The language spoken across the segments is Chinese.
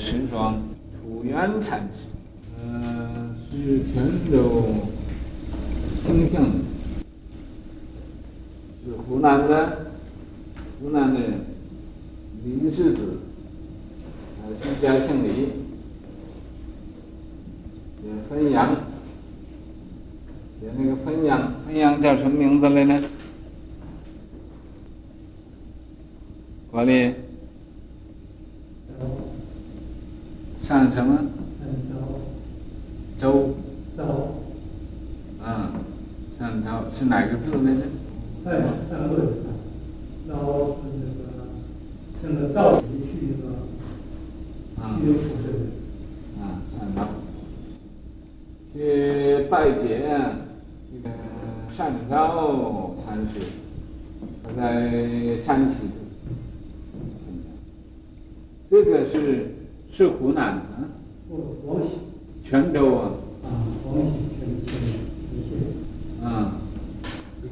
石庄楚圆禅师，呃，是泉州兴兴，是湖南的，湖南的李氏子，呃，徐家姓李，也汾阳，写那个汾阳，汾阳叫什么名字来着？国立。上什么？周。周。周。嗯，上周是哪个字来着？在上位上，周是那个，现在赵佶去那个，去有土的。啊，上周。去拜见这个善昭禅师，他在山西。这个是。是湖南啊，不，广西，泉州啊。啊，广西全全一线。啊，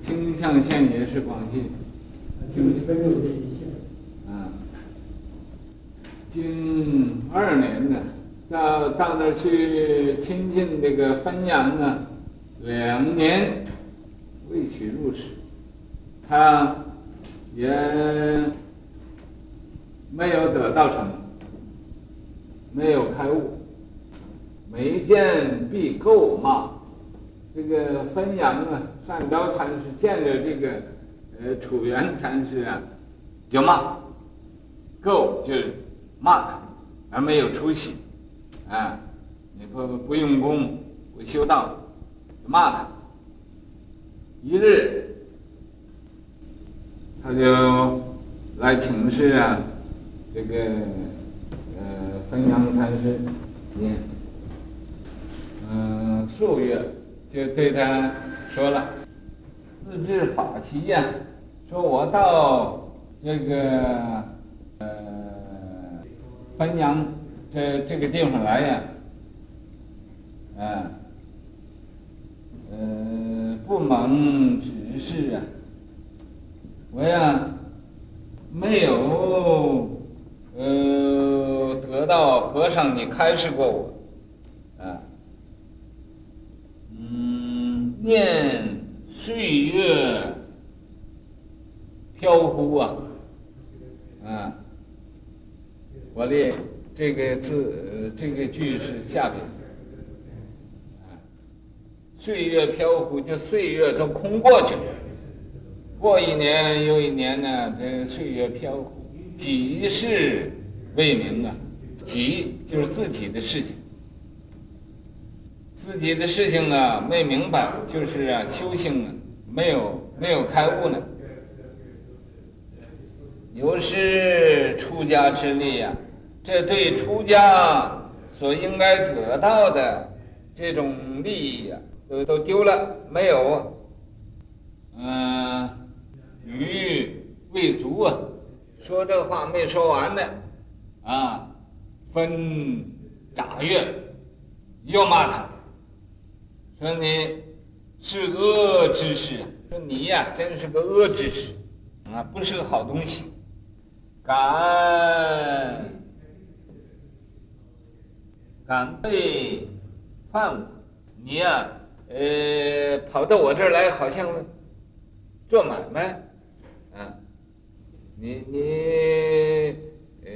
清象县也是广西。就是分六县一线。啊，经二年呢，到到那儿去亲近这个汾阳啊，两年未取入室，他也没有得到什么。没有开悟，没见必垢骂。这个汾阳啊，善昭禅师见着这个呃楚圆禅师啊，就骂，垢就骂他，还没有出息，啊，你不不用功，不修道，就骂他。一日，他就来请示啊，这个。汾阳禅师，念，嗯，数月就对他说了，自知法器呀，说我到这个呃汾阳这这个地方来呀，啊，呃，不蒙指示啊，我呀没有。呃，得到和尚你开示过我，啊，嗯，念岁月飘忽啊，啊，我列这个字，这个句是下边，岁月飘忽，就岁月都空过去了，过一年又一年呢，这岁月飘忽。几世未明啊，己就是自己的事情，自己的事情啊没明白，就是啊修行啊没有没有开悟呢。有失出家之力呀，这对出家所应该得到的这种利益呀，都都丢了，没有。嗯，余未足啊。说这话没说完呢，啊，分札阅，又骂他，说你是恶知识，说你呀真是个恶知识，啊，不是个好东西，敢敢被犯我，你呀，呃，跑到我这儿来，好像做买卖，啊。你你呃，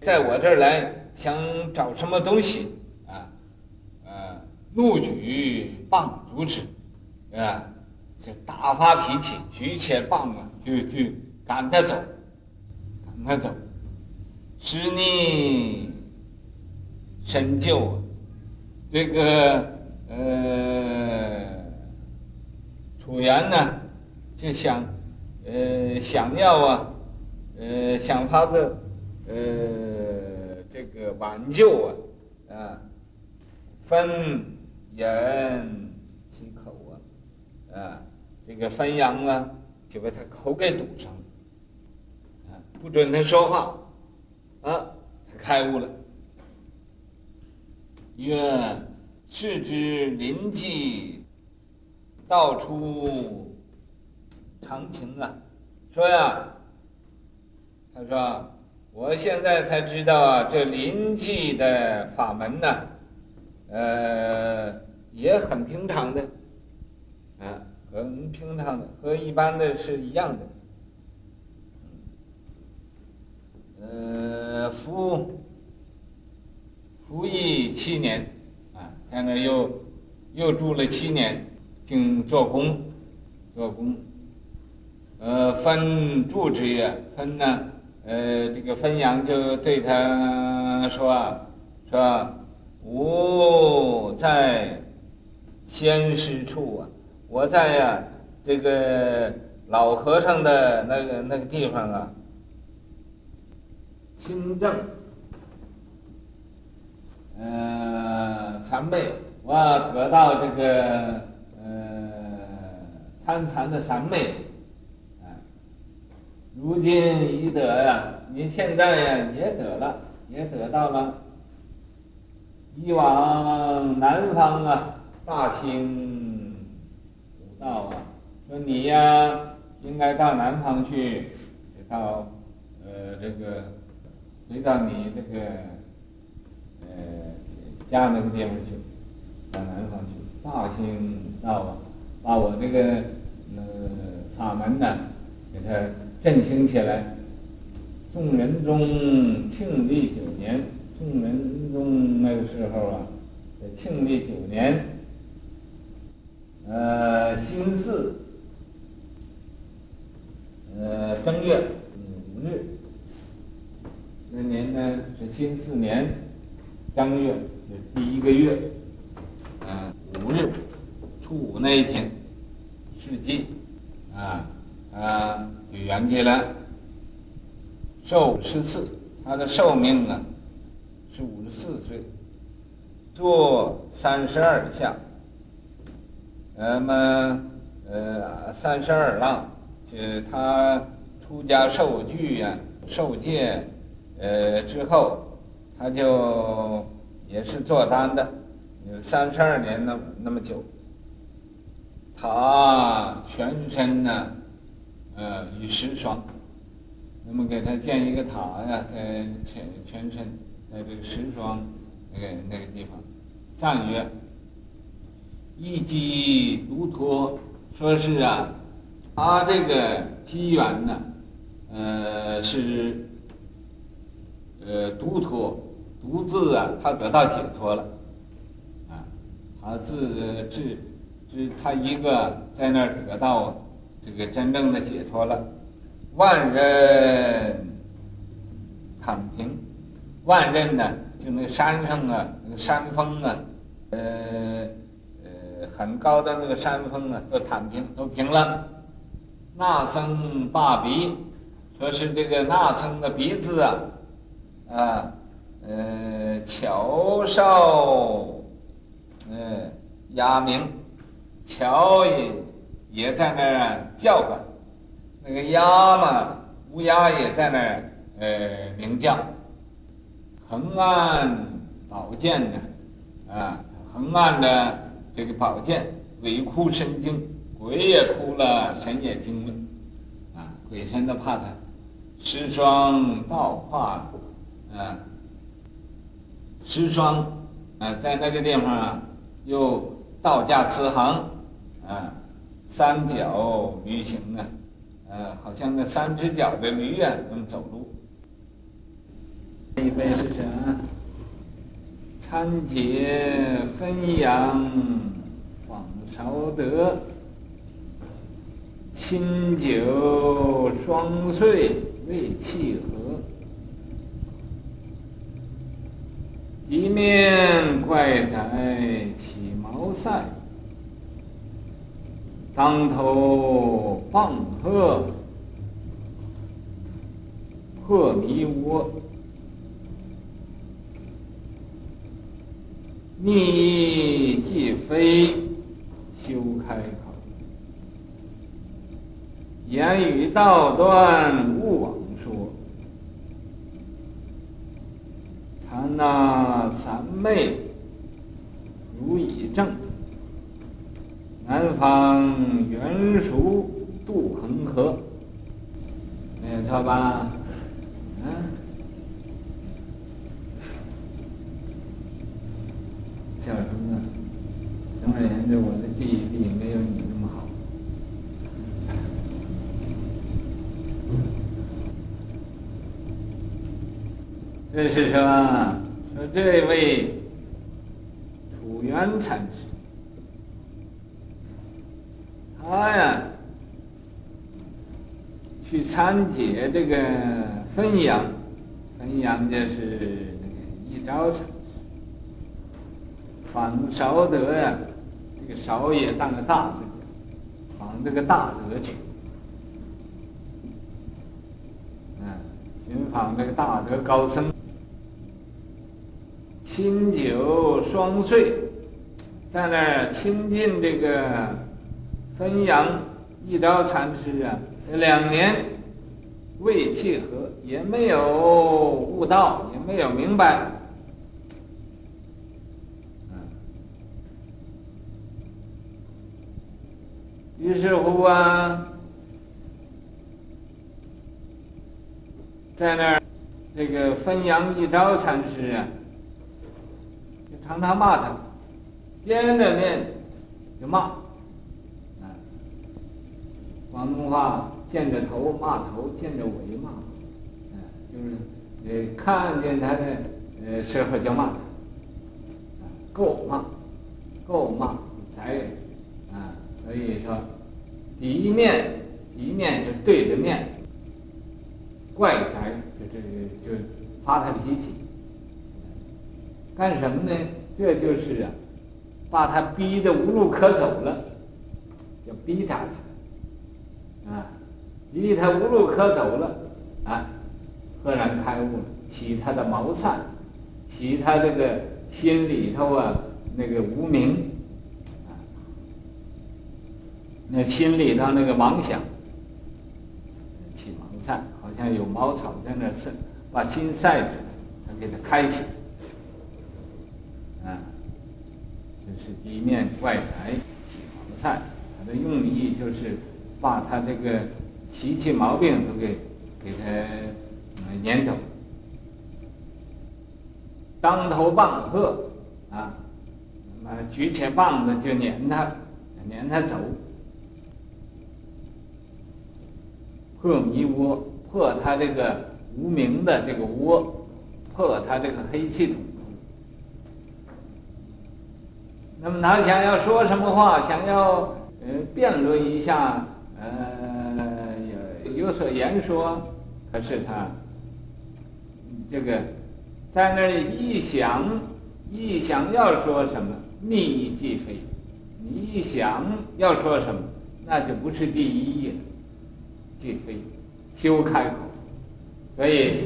在我这儿来想找什么东西啊？呃，怒举棒阻止，啊，就大发脾气，举起棒子就就赶他走，赶他走，使你深究这个呃，楚原呢？就想，呃，想要啊，呃，想法子，呃，这个挽救啊，啊，汾堰其口啊，啊，这个汾阳啊，就把他口给堵上了，啊，不准他说话，啊，他开悟了。曰：世之临济，道出常情啊，说呀，他说：“我现在才知道啊，这临济的法门呢，呃，也很平常的，啊，很平常的，和一般的是一样的。呃，服服役七年，啊，在那又又住了七年，净做工，做工。呃，分住职业，分呢。”呃，这个汾阳就对他说啊：“说，吾在先师处啊，我在呀、啊，这个老和尚的那个那个地方啊，亲政，呃，谗媚，我得到这个呃参禅的谗媚。”如今已得呀，你现在呀也得了，也得到了。以往南方啊，大兴古道啊，说你呀应该到南方去，到呃这个回到你这个呃家那个地方去，到南方去。大兴道啊，把我这个呃法门呢给他。振兴起来。宋仁宗庆历九年，宋仁宗那个时候啊，在庆历九年，呃，辛巳，呃，正月五日，那年呢是辛巳年正月，是第一个月，啊、五日，初五那一天，世纪，啊，啊。就圆寂了，寿十四，他的寿命啊是五十四岁，做三十二相，那么呃三十二浪，就他出家受具呀、受戒呃之后，他就也是做单的，有三十二年那那么久，他全身呢。呃，与石霜，那么给他建一个塔呀，在全全身，在这个石霜那个那个地方，赞曰：“一机独脱，说是啊，他这个机缘呢，呃是，呃独脱，独自啊，他得到解脱了，啊，他自自是他一个在那儿得到。”这个真正的解脱了，万人躺平，万人呢，就那山上啊，那个山峰啊，呃呃，很高的那个山峰啊，都躺平，都平了。那僧罢鼻，说是这个那僧的鼻子啊，啊，呃，樵哨，呃，哑鸣，樵也。也在那儿叫唤，那个鸦嘛，乌鸦也在那儿呃鸣叫。横按宝剑呢，啊，横按的这个宝剑，鬼哭神惊，鬼也哭了，神也惊了，啊，鬼神都怕他。石霜道化，啊，石霜啊，在那个地方啊，又道驾慈航，啊。三脚驴行啊，呃，好像那三只脚的驴啊，那么走路。这一杯是什么？参解汾阳访韶德，清酒双岁未契合，一面怪哉起茅塞。当头棒喝破迷窝，逆既非休开口，言语道断勿枉说，禅那谗媚如以正。南方袁熟渡恒河，没有错吧？嗯，小什么？总而言之，我的记忆力没有你那么好。这是什么？说这位楚元禅师。去参解这个汾阳，汾阳就是那个一朝禅师，访韶德呀，这个韶也当个大字讲，访这个大德去，嗯，寻访这个大德高僧。清酒双岁，在那儿亲近这个汾阳一朝禅师啊，两年未契合，也没有悟道，也没有明白。于是乎啊，在那儿这个汾阳一朝禅师啊。就常常骂他，见着面就骂，啊，广东话见着头骂头，见着尾骂，就是呃看见他的呃时候就骂他，啊，够骂，够骂，宰人，啊，所以说，一面一面就对着面，怪宰就这个就发他脾气。干什么呢？这就是啊，把他逼得无路可走了，要逼他，啊，因为他无路可走了，啊，赫然开悟了，起他的毛灿，起他这个心里头啊那个无明，啊，那心里头那个妄想，起毛灿，好像有茅草在那晒，把心晒着，他给他开启。啊，这是一面怪才起毛灿，他的用意就是把他这个习气毛病都给给他撵走，当头棒喝啊，那么举起棒子就撵他，撵他走，破迷窝，破他这个无明的这个窝，破他这个黑气。那么他想要说什么话，想要呃辩论一下，呃有所言说，可是他这个在那里一想，一想要说什么，逆即非。你一想要说什么，那就不是第一义了，即非，休开口。所以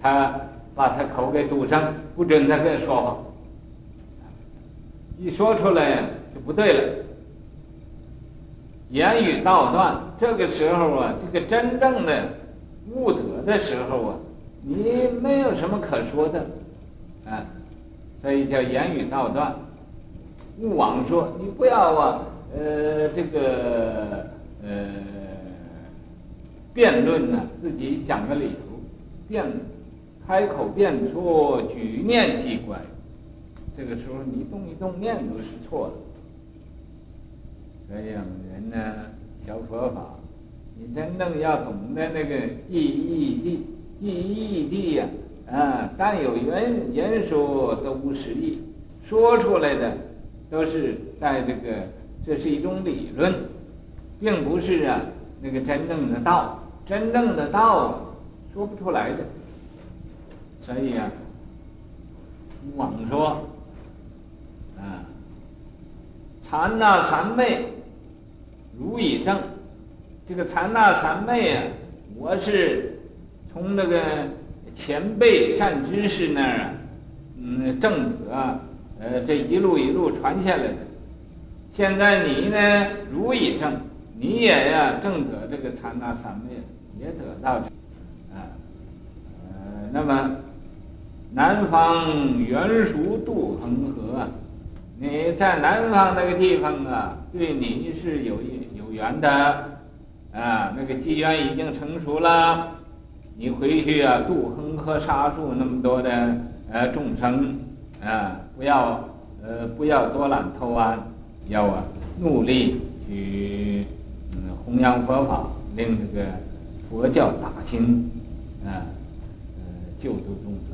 他把他口给堵上，不准他跟说话。一说出来就不对了，言语道断。这个时候啊，这个真正的悟得的时候啊，你没有什么可说的，啊，所以叫言语道断。勿妄说，你不要啊，呃，这个呃，辩论呢，自己讲个理由，辩，开口辩出，举念即乖。这个时候你动一动念都是错的，所以人呢，学佛法，你真正要懂得那个意义谛，意义谛呀，啊，但有言言说都无实义，说出来的都是在这个，这是一种理论，并不是啊那个真正的道，真正的道说不出来的，所以啊，妄说。啊，禅呐禅昧，以证。这个禅那禅昧啊，我是从那个前辈善知识那儿啊，嗯，证得，呃，这一路一路传下来的。现在你呢，如以证，你也呀证得这个禅那禅昧，也得到，啊，呃，那么南方圆熟渡恒河。你在南方那个地方啊，对你是有有缘的，啊，那个机缘已经成熟了。你回去啊，渡恒河沙数那么多的呃众生，啊，不要呃不要多揽偷安，要啊努力去嗯弘扬佛法，令这个佛教大兴，啊呃救度众生。